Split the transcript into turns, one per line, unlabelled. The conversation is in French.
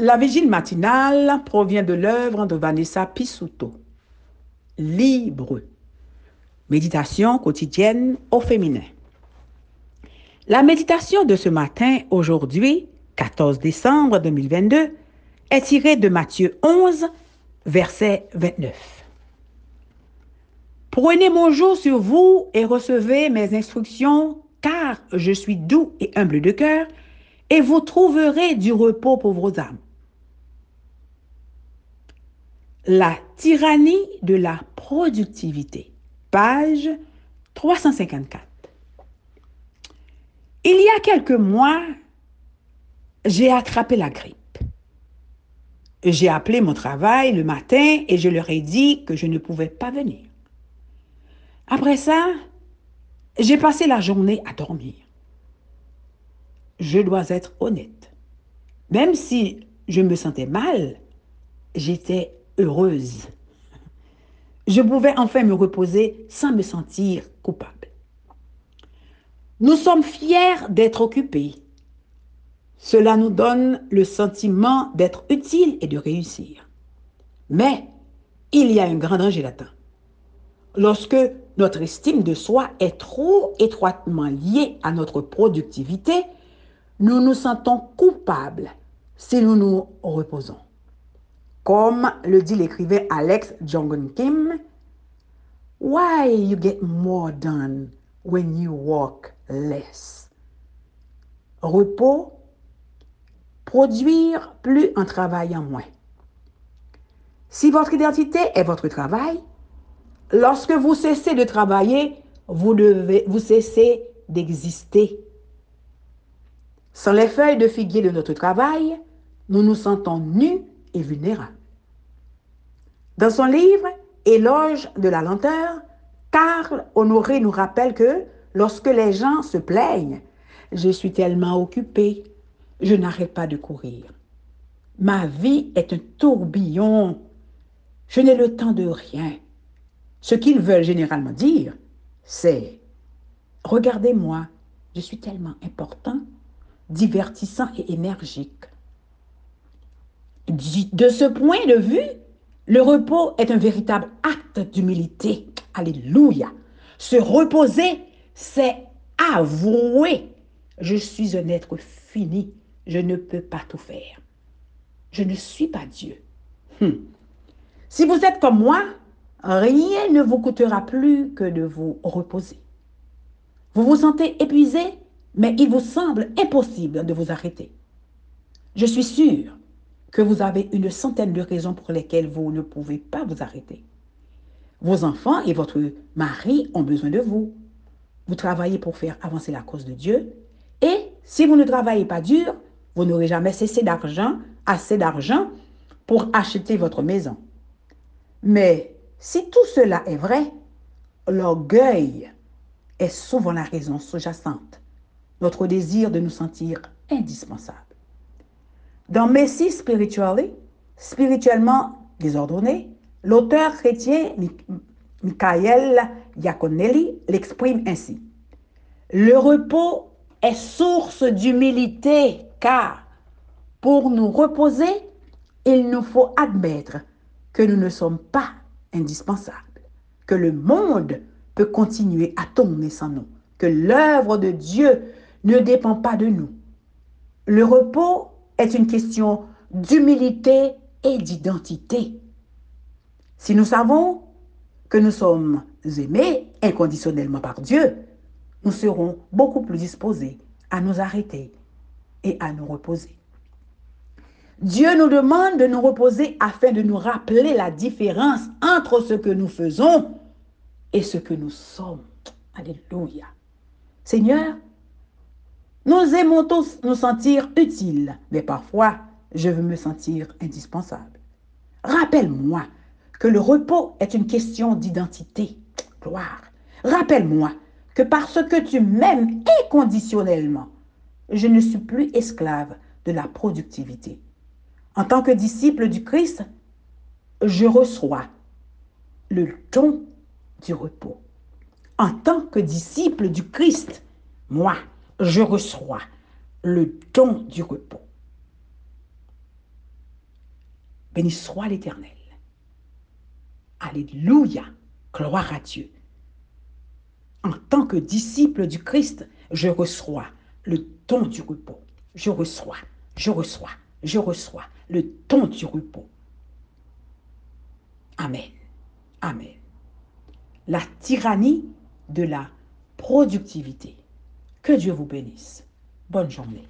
La vigile matinale provient de l'œuvre de Vanessa Pisuto. Libre. Méditation quotidienne au féminin. La méditation de ce matin, aujourd'hui, 14 décembre 2022, est tirée de Matthieu 11, verset 29. Prenez mon jour sur vous et recevez mes instructions, car je suis doux et humble de cœur, et vous trouverez du repos pour vos âmes. La tyrannie de la productivité. Page 354. Il y a quelques mois, j'ai attrapé la grippe. J'ai appelé mon travail le matin et je leur ai dit que je ne pouvais pas venir. Après ça, j'ai passé la journée à dormir. Je dois être honnête. Même si je me sentais mal, j'étais heureuse. Je pouvais enfin me reposer sans me sentir coupable. Nous sommes fiers d'être occupés. Cela nous donne le sentiment d'être utile et de réussir. Mais il y a un grand danger là-dedans. Lorsque notre estime de soi est trop étroitement liée à notre productivité, nous nous sentons coupables si nous nous reposons. Comme le dit l'écrivain Alex Jongun Kim, Why you get more done when you work less? Repos, produire plus en travaillant moins. Si votre identité est votre travail, lorsque vous cessez de travailler, vous, devez, vous cessez d'exister. Sans les feuilles de figuier de notre travail, nous nous sentons nus et vulnérables. Dans son livre Éloge de la lenteur, Karl Honoré nous rappelle que lorsque les gens se plaignent, je suis tellement occupé, je n'arrête pas de courir. Ma vie est un tourbillon. Je n'ai le temps de rien. Ce qu'ils veulent généralement dire, c'est Regardez-moi, je suis tellement important, divertissant et énergique. De ce point de vue, le repos est un véritable acte d'humilité. Alléluia. Se reposer, c'est avouer, je suis un être fini, je ne peux pas tout faire. Je ne suis pas Dieu. Hmm. Si vous êtes comme moi, rien ne vous coûtera plus que de vous reposer. Vous vous sentez épuisé, mais il vous semble impossible de vous arrêter. Je suis sûr que vous avez une centaine de raisons pour lesquelles vous ne pouvez pas vous arrêter. Vos enfants et votre mari ont besoin de vous. Vous travaillez pour faire avancer la cause de Dieu. Et si vous ne travaillez pas dur, vous n'aurez jamais cessé d'argent, assez d'argent pour acheter votre maison. Mais si tout cela est vrai, l'orgueil est souvent la raison sous-jacente, notre désir de nous sentir indispensables. Dans Messie Spiritually, spirituellement désordonné, l'auteur chrétien Michael Iaconelli l'exprime ainsi. Le repos est source d'humilité car pour nous reposer, il nous faut admettre que nous ne sommes pas indispensables, que le monde peut continuer à tourner sans nous, que l'œuvre de Dieu ne dépend pas de nous. Le repos est une question d'humilité et d'identité. Si nous savons que nous sommes aimés inconditionnellement par Dieu, nous serons beaucoup plus disposés à nous arrêter et à nous reposer. Dieu nous demande de nous reposer afin de nous rappeler la différence entre ce que nous faisons et ce que nous sommes. Alléluia. Seigneur, nous aimons tous nous sentir utiles, mais parfois, je veux me sentir indispensable. Rappelle-moi que le repos est une question d'identité. Gloire. Rappelle-moi que parce que tu m'aimes inconditionnellement, je ne suis plus esclave de la productivité. En tant que disciple du Christ, je reçois le don du repos. En tant que disciple du Christ, moi, je reçois le don du repos. Béni soit l'Éternel. Alléluia. Gloire à Dieu. En tant que disciple du Christ, je reçois le don du repos. Je reçois, je reçois, je reçois le don du repos. Amen. Amen. La tyrannie de la productivité. Que Dieu vous bénisse. Bonne journée.